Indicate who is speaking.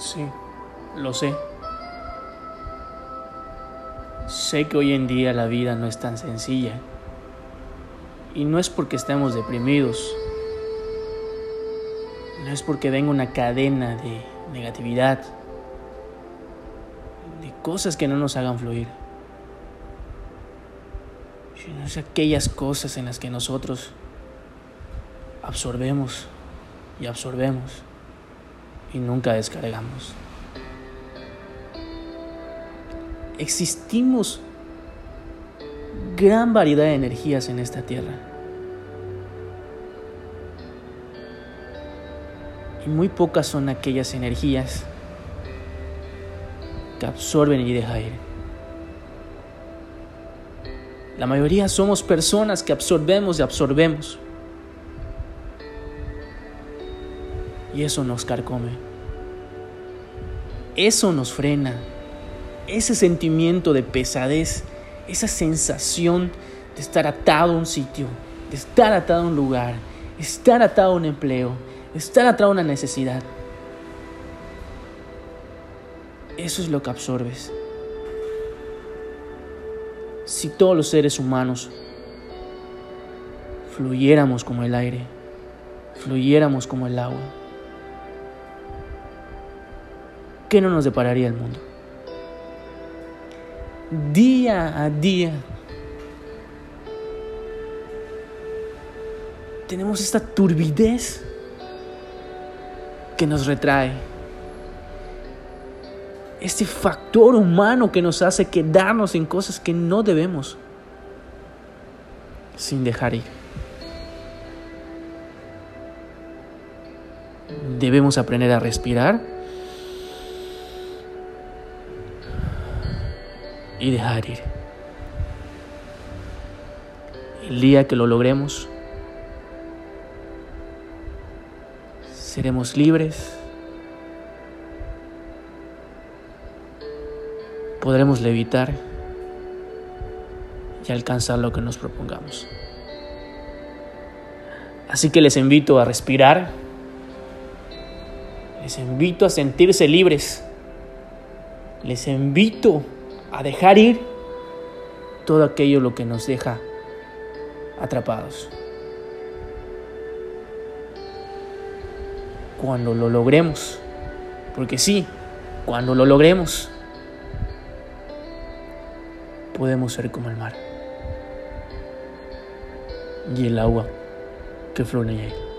Speaker 1: Sí, lo sé. Sé que hoy en día la vida no es tan sencilla. Y no es porque estemos deprimidos. No es porque venga una cadena de negatividad. De cosas que no nos hagan fluir. Sino es aquellas cosas en las que nosotros absorbemos y absorbemos y nunca descargamos. Existimos gran variedad de energías en esta tierra. Y muy pocas son aquellas energías que absorben y dejan ir. La mayoría somos personas que absorbemos y absorbemos. Y eso nos carcome. Eso nos frena. Ese sentimiento de pesadez, esa sensación de estar atado a un sitio, de estar atado a un lugar, estar atado a un empleo, estar atado a una necesidad. Eso es lo que absorbes. Si todos los seres humanos fluyéramos como el aire, fluyéramos como el agua, ¿qué no nos depararía el mundo? Día a día tenemos esta turbidez que nos retrae. Este factor humano que nos hace quedarnos en cosas que no debemos sin dejar ir. Debemos aprender a respirar y dejar ir. El día que lo logremos, seremos libres, podremos levitar y alcanzar lo que nos propongamos. Así que les invito a respirar, les invito a sentirse libres, les invito a dejar ir todo aquello lo que nos deja atrapados. Cuando lo logremos, porque sí, cuando lo logremos, podemos ser como el mar y el agua que fluye en él.